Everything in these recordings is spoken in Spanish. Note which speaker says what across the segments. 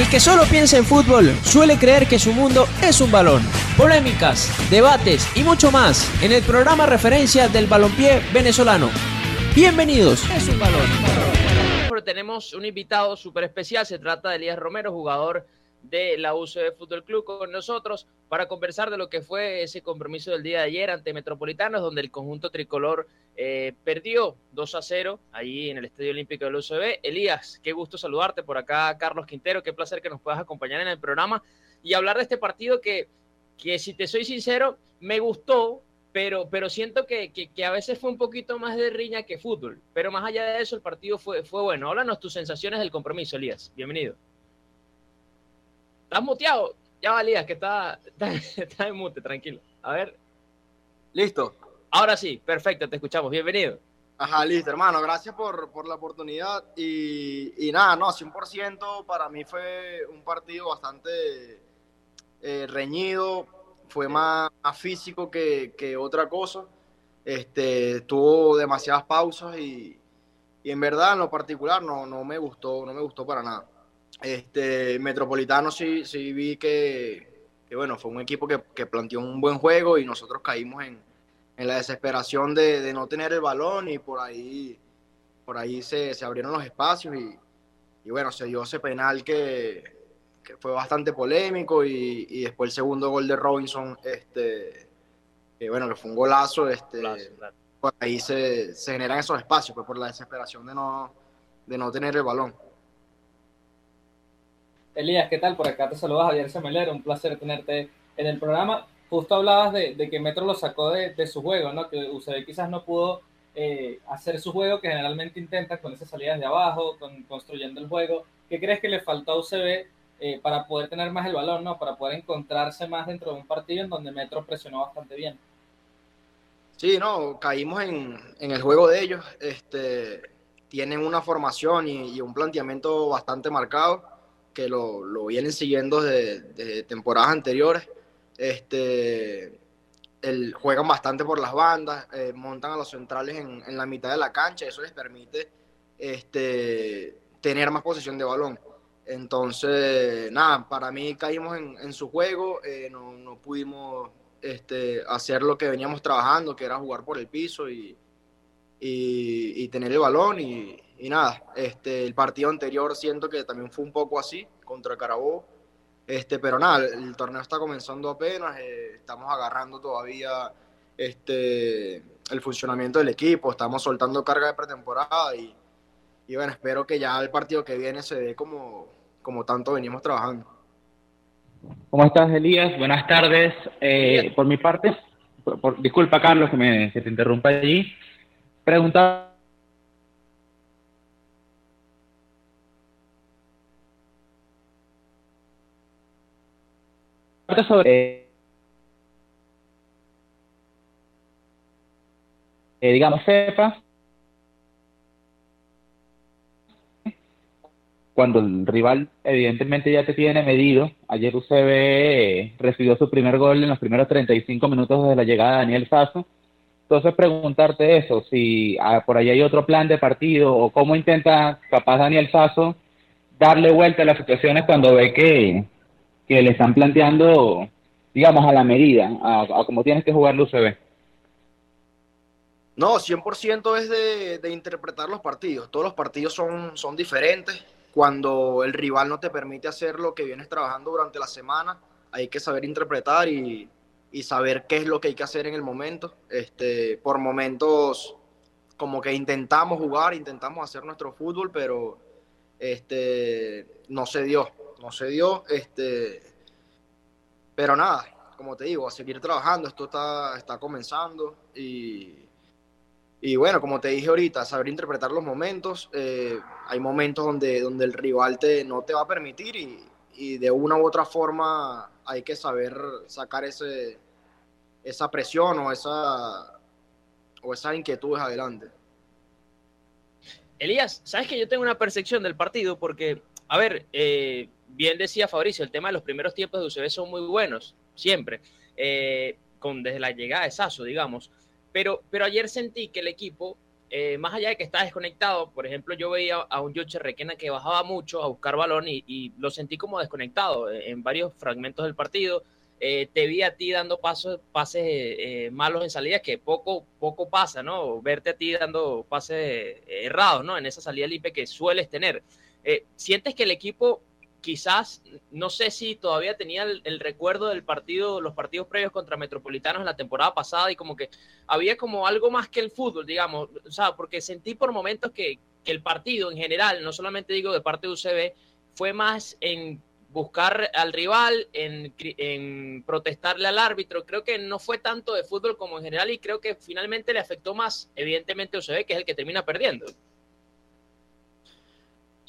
Speaker 1: El que solo piensa en fútbol suele creer que su mundo es un balón. Polémicas, debates y mucho más en el programa referencia del balompié venezolano. Bienvenidos. Es un balón.
Speaker 2: Tenemos un invitado súper especial, se trata de Elías Romero, jugador de la UCB Fútbol Club con nosotros para conversar de lo que fue ese compromiso del día de ayer ante Metropolitanos, donde el conjunto tricolor eh, perdió 2 a 0 ahí en el Estadio Olímpico del UCB. Elías, qué gusto saludarte por acá, Carlos Quintero, qué placer que nos puedas acompañar en el programa y hablar de este partido que, que si te soy sincero, me gustó, pero, pero siento que, que, a veces fue un poquito más de riña que fútbol. Pero más allá de eso, el partido fue, fue bueno. Háblanos tus sensaciones del compromiso, Elías. Bienvenido. ¿Estás muteado? Ya valías, que está, está, en mute, tranquilo. A ver.
Speaker 3: Listo.
Speaker 2: Ahora sí, perfecto, te escuchamos. Bienvenido.
Speaker 3: Ajá, listo, hermano. Gracias por, por la oportunidad. Y, y, nada, no, 100% para mí fue un partido bastante eh, reñido. Fue más, físico que, que, otra cosa. Este, tuvo demasiadas pausas y, y en verdad, en lo particular, no, no me gustó, no me gustó para nada. Este, Metropolitano sí, sí vi que, bueno, fue un equipo que, que, planteó un buen juego y nosotros caímos en, en la desesperación de, de, no tener el balón y por ahí, por ahí se, se abrieron los espacios y, y, bueno, se dio ese penal que, que fue bastante polémico y, y, después el segundo gol de Robinson, este, que bueno, que fue un golazo, este, por ahí se, se generan esos espacios, pues por la desesperación de no, de no tener el balón.
Speaker 4: Elías, ¿qué tal? Por acá te saluda Javier Semelero, un placer tenerte en el programa. Justo hablabas de, que Metro lo sacó de, su juego, ¿no? Que UCB quizás no pudo eh, hacer su juego que generalmente intenta con esas salidas de abajo, con, construyendo el juego. ¿Qué crees que le faltó a UCB eh, para poder tener más el balón, ¿no? Para poder encontrarse más dentro de un partido en donde Metro presionó bastante bien.
Speaker 3: Sí, no, caímos en, el juego de ellos. Este, tienen una formación y un planteamiento bastante marcado que lo, lo vienen siguiendo desde, temporadas anteriores. Este, el, juegan bastante por las bandas, eh, montan a los centrales en, en, la mitad de la cancha, eso les permite este, tener más posesión de balón. Entonces, nada, para mí caímos en, en su juego, eh, no, no, pudimos este, hacer lo que veníamos trabajando, que era jugar por el piso y, y, y tener el balón y, y nada, este, el partido anterior siento que también fue un poco así contra Carabobo. Este, pero nada, el torneo está comenzando apenas, eh, estamos agarrando todavía este, el funcionamiento del equipo, estamos soltando carga de pretemporada y, y bueno, espero que ya el partido que viene se dé como, como tanto venimos trabajando.
Speaker 5: ¿Cómo estás, Elías? Buenas tardes. Eh, por mi parte, por, por, disculpa, Carlos, que, me, que te interrumpa allí. Sobre, eh, digamos, sepa cuando el rival evidentemente ya te tiene medido. Ayer UCB eh, recibió su primer gol en los primeros 35 minutos de la llegada de Daniel Sasso. Entonces preguntarte eso, si ah, por ahí hay otro plan de partido o cómo intenta capaz Daniel Sasso darle vuelta a las situaciones cuando ve que, que le están planteando, digamos, a la medida, a, a cómo tienes que jugar el UCB.
Speaker 3: No, 100% es de, de, interpretar los partidos. Todos los partidos son, son diferentes. Cuando el rival no te permite hacer lo que vienes trabajando durante la semana, hay que saber interpretar y, y saber qué es lo que hay que hacer en el momento. Este, por momentos, como que intentamos jugar, intentamos hacer nuestro fútbol, pero este, no se dio no se dio. Este, pero nada, como te digo, a seguir trabajando, esto está, está comenzando y, y bueno, como te dije ahorita, saber interpretar los momentos. Eh, hay momentos donde, donde el rival te, no te va a permitir y, y, de una u otra forma hay que saber sacar ese, esa presión o esa, o esas inquietudes adelante.
Speaker 2: Elías, sabes que yo tengo una percepción del partido porque, a ver, eh, bien decía Fabricio, el tema de los primeros tiempos de UCB son muy buenos, siempre, eh, con, desde la llegada de Sasso, digamos. Pero, pero ayer sentí que el equipo eh, más allá de que está desconectado, por ejemplo, yo veía a un Yoche Requena que bajaba mucho a buscar balón y, lo sentí como desconectado en varios fragmentos del partido. Eh, te vi a ti dando pasos, pases malos en salidas que poco, poco pasa, ¿no? Verte a ti dando pases errados, ¿no? En esa salida libre que sueles tener. ¿Sientes que el equipo quizás, no sé si todavía tenía el, recuerdo del partido, los partidos previos contra Metropolitanos en la temporada pasada y como que había como algo más que el fútbol, digamos, o sea, porque sentí por momentos que, el partido en general, no solamente digo de parte de UCB, fue más en buscar al rival, en, en, protestarle al árbitro. Creo que no fue tanto de fútbol como en general y creo que finalmente le afectó más, evidentemente, a UCB, que es el que termina perdiendo.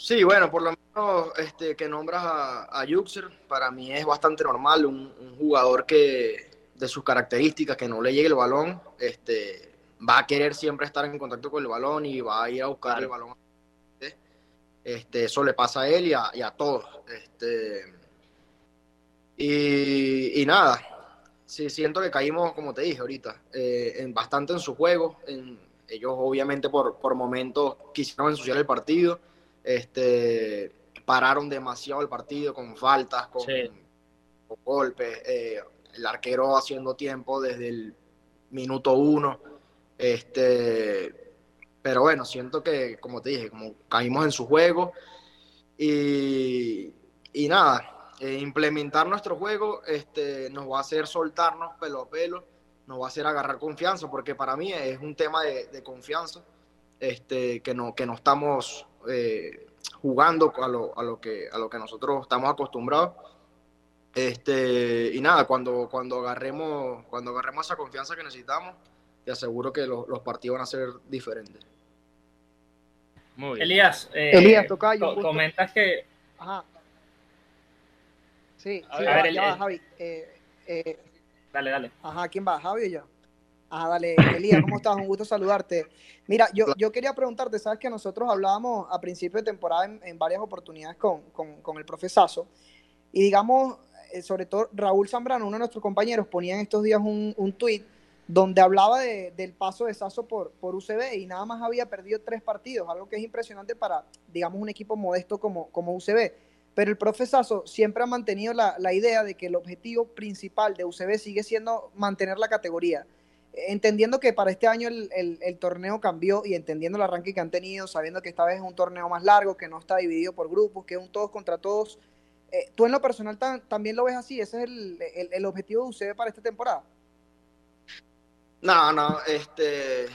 Speaker 3: Sí, bueno, por lo menos este, que nombras a, a Yuxer, para mí es bastante normal, un, jugador que de sus características, que no le llegue el balón, este, va a querer siempre estar en contacto con el balón y va a ir a buscar el balón. Este, eso le pasa a él y a, todos. Este, y, nada, sí, siento que caímos, como te dije ahorita, eh, en, bastante en su juego. En, ellos obviamente por, por momentos quisieron ensuciar el partido este, pararon demasiado el partido con faltas, con, golpes, eh, el arquero haciendo tiempo desde el minuto uno. Este, pero bueno, siento que, como te dije, como caímos en su juego y, y nada, eh, implementar nuestro juego este, nos va a hacer soltarnos pelo a pelo, nos va a hacer agarrar confianza, porque para mí es un tema de, confianza este, que, no, que no estamos eh, jugando a lo, a, lo que, a lo que nosotros estamos acostumbrados. Este, y nada, cuando, cuando, agarremos, cuando agarremos esa confianza que necesitamos, te aseguro que los partidos van a ser diferentes.
Speaker 4: Muy bien. Elías,
Speaker 6: eh, Elías
Speaker 4: comentas que...
Speaker 6: Ajá. Sí, sí, va, Javi. Eh,
Speaker 4: dale, dale.
Speaker 6: Ajá, ¿quién va? ¿Javi o yo? Ah, dale, Elías, ¿cómo estás? Un gusto saludarte. Mira, yo, yo quería preguntarte, sabes que nosotros hablábamos a principio de temporada en, varias oportunidades con, con, con, el profesazo, y digamos, eh, sobre todo Raúl Zambrano, uno de nuestros compañeros, ponía en estos días un, un tuit donde hablaba de, del paso de Sazo por, por UCB y nada más había perdido tres partidos, algo que es impresionante para, digamos, un equipo modesto como, como UCB. Pero el profesazo siempre ha mantenido la, la idea de que el objetivo principal de UCB sigue siendo mantener la categoría entendiendo que para este año el, torneo cambió y entendiendo el arranque que han tenido, sabiendo que esta vez es un torneo más largo, que no está dividido por grupos, que es un todos contra todos, eh, ¿tú en lo personal también lo ves así? ¿Ese es el, objetivo de UCB para esta temporada?
Speaker 3: No, no, este,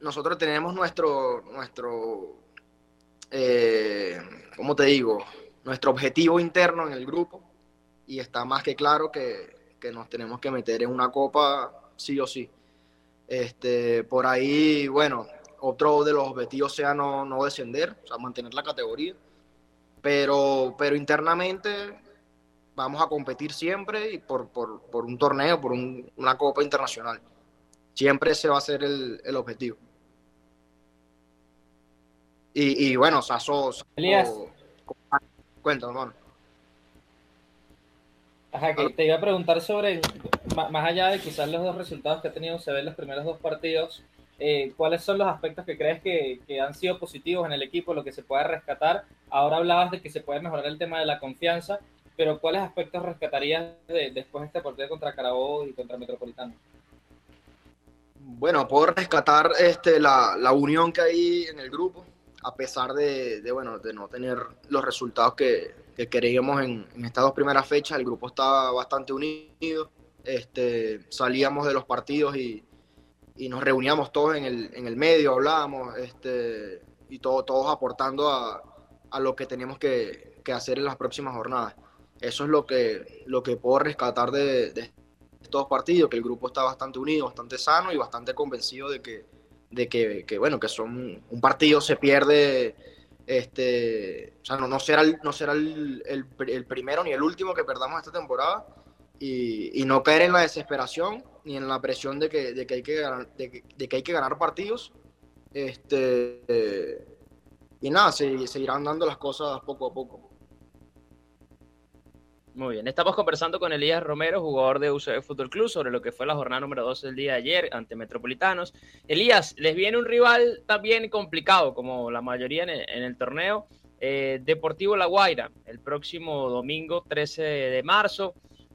Speaker 3: nosotros tenemos nuestro, nuestro, eh, ¿cómo te digo? Nuestro objetivo interno en el grupo y está más que claro que, que nos tenemos que meter en una copa sí o sí. Este, por ahí, bueno, otro de los objetivos sea no, no descender, o sea, mantener la categoría. Pero, pero internamente vamos a competir siempre y por, por, por un torneo, por una copa internacional. Siempre ese va a ser el, el objetivo. Y, y bueno, Sasso...
Speaker 4: Elías.
Speaker 3: Cuéntame, hermano.
Speaker 4: Ajá, que te iba a preguntar sobre, más allá de quizás los dos resultados que ha tenido se ven los primeros dos partidos, eh, ¿cuáles son los aspectos que crees que, que, han sido positivos en el equipo, lo que se puede rescatar? Ahora hablabas de que se puede mejorar el tema de la confianza, pero ¿cuáles aspectos rescatarías de, después de este partido contra Carabobo y contra Metropolitano?
Speaker 3: Bueno, puedo rescatar este, la, la unión que hay en el grupo, a pesar de, de, bueno, de no tener los resultados que, que queríamos en, estas dos primeras fechas. El grupo estaba bastante unido. Este, salíamos de los partidos y, nos reuníamos todos en el, en el medio, hablábamos este, y todo, todos aportando a, lo que tenemos que, hacer en las próximas jornadas. Eso es lo que, lo que puedo rescatar de, de estos partidos, que el grupo está bastante unido, bastante sano y bastante convencido de que, de que, que bueno, que son un partido se pierde este, o sea, no, no será, el, no será el, el, primero ni el último que perdamos esta temporada y, y, no caer en la desesperación ni en la presión de que, de que, hay, que, ganar, de que, hay que ganar partidos. Este, y nada, se, seguirán dando las cosas poco a poco.
Speaker 2: Muy bien, estamos conversando con Elías Romero, jugador de UCB Fútbol Club, sobre lo que fue la jornada número 12 del día de ayer ante Metropolitanos. Elías, les viene un rival también complicado, como la mayoría en el, torneo, eh, Deportivo La Guaira, el próximo domingo 13 de marzo.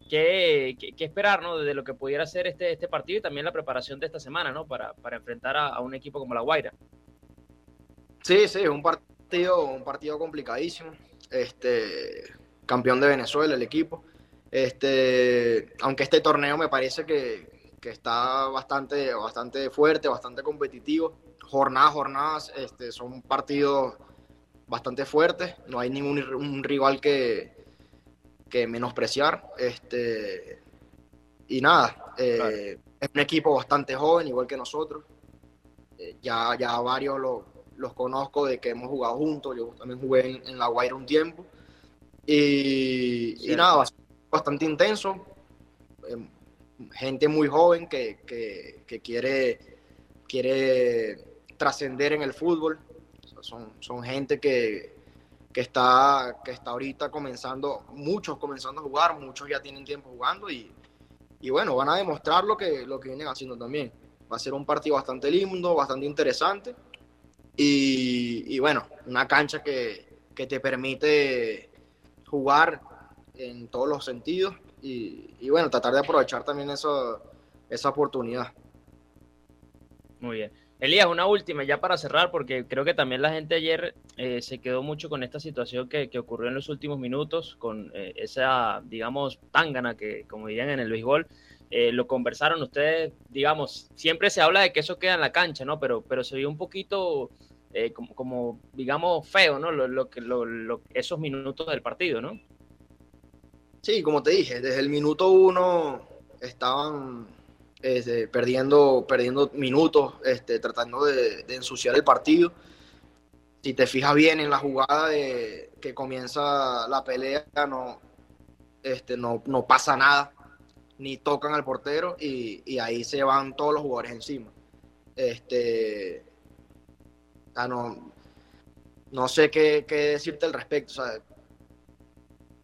Speaker 2: ¿Qué, esperar ¿no? de lo que pudiera ser este, este partido y también la preparación de esta semana ¿no? para, para enfrentar a, a un equipo como La Guaira?
Speaker 3: Sí, sí, un partido, un partido complicadísimo. Este, campeón de Venezuela, el equipo. Este, aunque este torneo me parece que, está bastante, bastante fuerte, bastante competitivo. Jornadas, jornadas, este, son partidos bastante fuertes. No hay ningún rival que, que menospreciar. Este, y nada, eh, es un equipo bastante joven, igual que nosotros. Eh, ya, ya varios los conozco de que hemos jugado juntos. Yo también jugué en, en La Guaira un tiempo. Y, nada, bastante intenso. Em, gente muy joven que, quiere, quiere trascender en el fútbol. son, son gente que, está, que está ahorita comenzando, muchos comenzando a jugar, muchos ya tienen tiempo jugando y, bueno, van a demostrar lo que, lo que vienen haciendo también. Va a ser un partido bastante lindo, bastante interesante y, bueno, una cancha que, que te permite jugar en todos los sentidos y, bueno, tratar de aprovechar también eso, esa oportunidad.
Speaker 2: Muy bien. Elías, una última ya para cerrar, porque creo que también la gente ayer eh, se quedó mucho con esta situación que, ocurrió en los últimos minutos, con eh, esa, digamos, tángana que, como dirían en el béisbol, eh, lo conversaron ustedes, digamos, siempre se habla de que eso queda en la cancha, ¿no? Pero, pero se vio un poquito eh, como, digamos, feo, ¿no? Lo, que, lo, esos minutos del partido, ¿no?
Speaker 3: Sí, como te dije, desde el minuto uno estaban este, perdiendo, perdiendo minutos, este, tratando de, ensuciar el partido. Si te fijas bien en la jugada que comienza la pelea, no, este, no, no pasa nada, ni tocan al portero y, y ahí se van todos los jugadores encima. Este, no, no sé qué, decirte al respecto.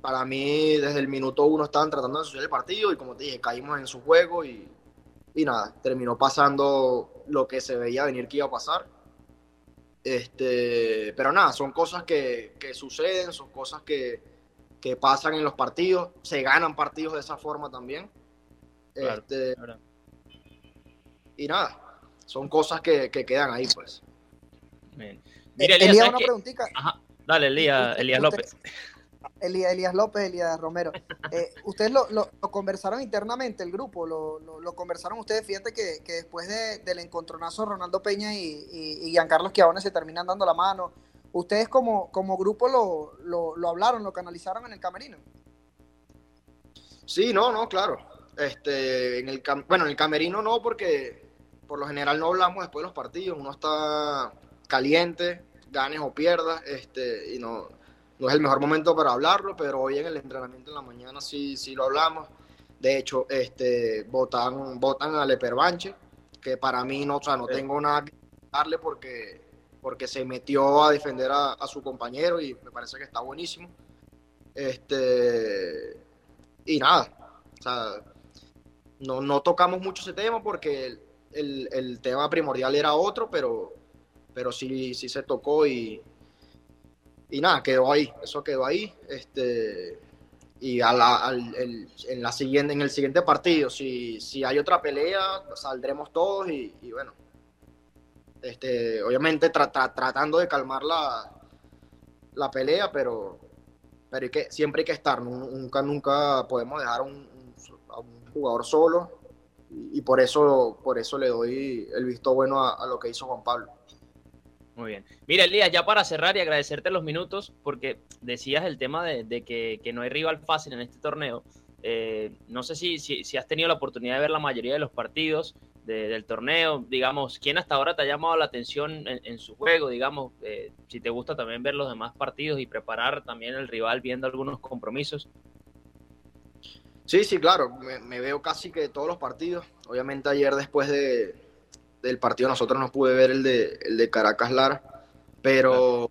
Speaker 3: para mí, desde el minuto uno estaban tratando de asociar el partido y como te dije, caímos en su juego y, nada, terminó pasando lo que se veía venir que iba a pasar. Este, pero nada, son cosas que, suceden, son cosas que, pasan en los partidos, se ganan partidos de esa forma también. Este, y nada, son cosas que, que quedan ahí, pues.
Speaker 2: Mira, Elías, una preguntita. Dale, Elías, Elías López.
Speaker 6: Elías, Elías López, Elías Romero. Eh, ustedes lo, lo, conversaron internamente, el grupo, lo, lo, conversaron ustedes. Fíjate que, que después de, del encontronazo Ronaldo Peña y, y, y Giancarlo Schiavone se terminan dando la mano. ¿Ustedes como, como grupo lo, lo, hablaron, lo canalizaron en el camerino?
Speaker 3: Sí, no, no, claro. Este, en el bueno, en el camerino no, porque por lo general no hablamos después de los partidos. Uno está caliente, ganes o pierdas, este, y no, no es el mejor momento para hablarlo, pero hoy en el entrenamiento en la mañana sí, sí lo hablamos. De hecho, este, votan, votan a Leperbanche, que para mí no, o sea, no tengo nada que darle porque, porque se metió a defender a, su compañero y me parece que está buenísimo. Este, y nada, o sea, no, no tocamos mucho ese tema porque el, el tema primordial era otro, pero pero sí, sí se tocó y, y nada, quedó ahí, eso quedó ahí. Este, y a la, en, la siguiente, en el siguiente partido, si, si hay otra pelea, saldremos todos y, bueno, este, obviamente tratando de calmar la, la pelea, pero, pero que, siempre hay que estar, nunca, nunca podemos dejar a un jugador solo y, por eso, por eso le doy el visto bueno a lo que hizo Juan Pablo.
Speaker 2: Muy bien. Mira, Elías, ya para cerrar y agradecerte los minutos, porque decías el tema de, que, no hay rival fácil en este torneo. Eh, no sé si, si, has tenido la oportunidad de ver la mayoría de los partidos del torneo. Digamos, ¿quién hasta ahora te ha llamado la atención en, su juego? Digamos, eh, si te gusta también ver los demás partidos y preparar también el rival viendo algunos compromisos.
Speaker 3: Sí, sí, claro. Me, veo casi que todos los partidos. Obviamente ayer después de, del partido nosotros no pude ver el de, el de Caracas Lara, pero,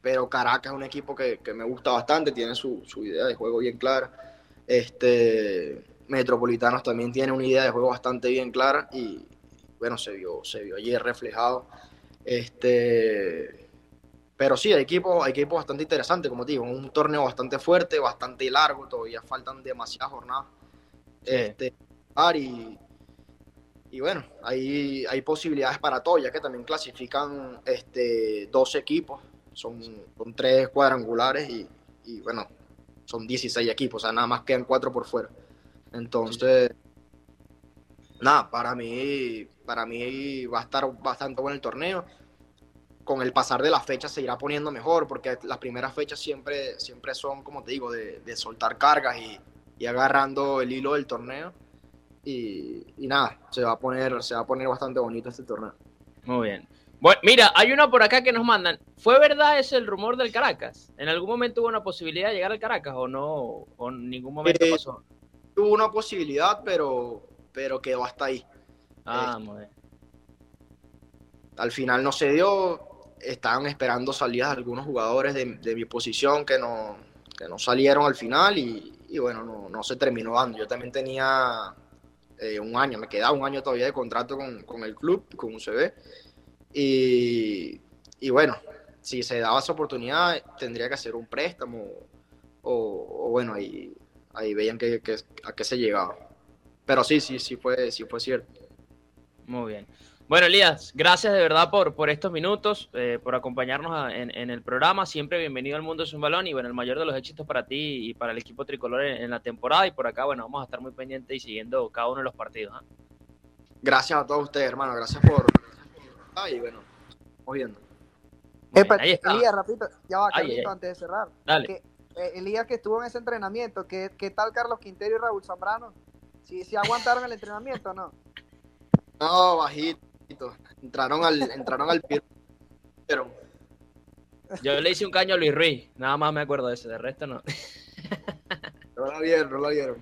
Speaker 3: pero Caracas es un equipo que, que me gusta bastante, tiene su, su, idea de juego bien clara. Este, Metropolitanos también tiene una idea de juego bastante bien clara y bueno, se vio, se vio ayer reflejado. Este, pero sí, hay equipos, hay equipos bastante interesantes, como te digo, un torneo bastante fuerte, bastante largo, todavía faltan demasiadas jornadas. Este, y, y bueno, hay, hay posibilidades para todo, ya que también clasifican este, 12 equipos, son, son tres cuadrangulares y, y, bueno, son 16 equipos, o sea, nada más quedan cuatro por fuera. Entonces, nada, para mí, para mí va a estar bastante bueno el torneo. Con el pasar de las fechas se irá poniendo mejor, porque las primeras fechas siempre, siempre son, como te digo, de, de soltar cargas y, y agarrando el hilo del torneo y, nada, se va a poner, se va a poner bastante bonito este torneo.
Speaker 2: Muy bien. Bueno, mira, hay una por acá que nos mandan. ¿Fue verdad ese el rumor del Caracas? ¿En algún momento hubo una posibilidad de llegar al Caracas o no? ¿O en ningún momento eh, pasó?
Speaker 3: Hubo una posibilidad, pero, pero quedó hasta ahí.
Speaker 2: Ah, muy bien.
Speaker 3: Al final no se dio. Estaban esperando salidas de algunos jugadores de, mi posición que no, que no salieron al final y, y bueno, no, no se terminó dando. Yo también tenía eh, un año, me quedaba un año todavía de contrato con, con el club, con UCB. Y, y, bueno, si se daba esa oportunidad, tendría que hacer un préstamo o, bueno, ahí, ahí veían que, que, a qué se llegaba. Pero sí, sí, sí fue, sí fue cierto.
Speaker 2: Muy bien. Bueno, Elías, gracias de verdad por, por estos minutos, eh, por acompañarnos en, el programa. Siempre bienvenido al Mundo es un Balón y bueno, el mayor de los éxitos para ti y para el equipo tricolor en, la temporada. Y por acá, bueno, vamos a estar muy pendientes y siguiendo cada uno de los partidos. ¿ah?
Speaker 3: Gracias a todos ustedes, hermano. Gracias por. Ay, bueno, vamos viendo.
Speaker 6: Elías, rapidito, ya va, Carlito, antes de cerrar.
Speaker 2: Dale.
Speaker 6: Eh, Elías que estuvo en ese entrenamiento, ¿qué, ¿qué, tal Carlos Quintero y Raúl Zambrano? ¿Si, si aguantaron el entrenamiento o no?
Speaker 3: No, bajito. Entraron al, entraron al pero
Speaker 2: Yo le hice un caño a Luis Ruiz, nada más me acuerdo de ese, de resto no.
Speaker 3: No lo vieron, no lo vieron.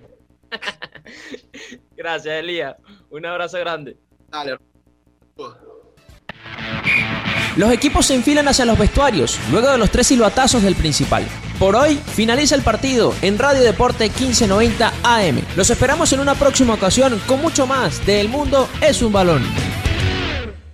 Speaker 2: Gracias, Elías. Un abrazo grande.
Speaker 3: Dale.
Speaker 1: Los equipos se enfilan hacia los vestuarios, luego de los tres silbatazos del principal. Por hoy finaliza el partido en Radio Deporte 1590 AM. Los esperamos en una próxima ocasión con mucho más de El Mundo es un balón.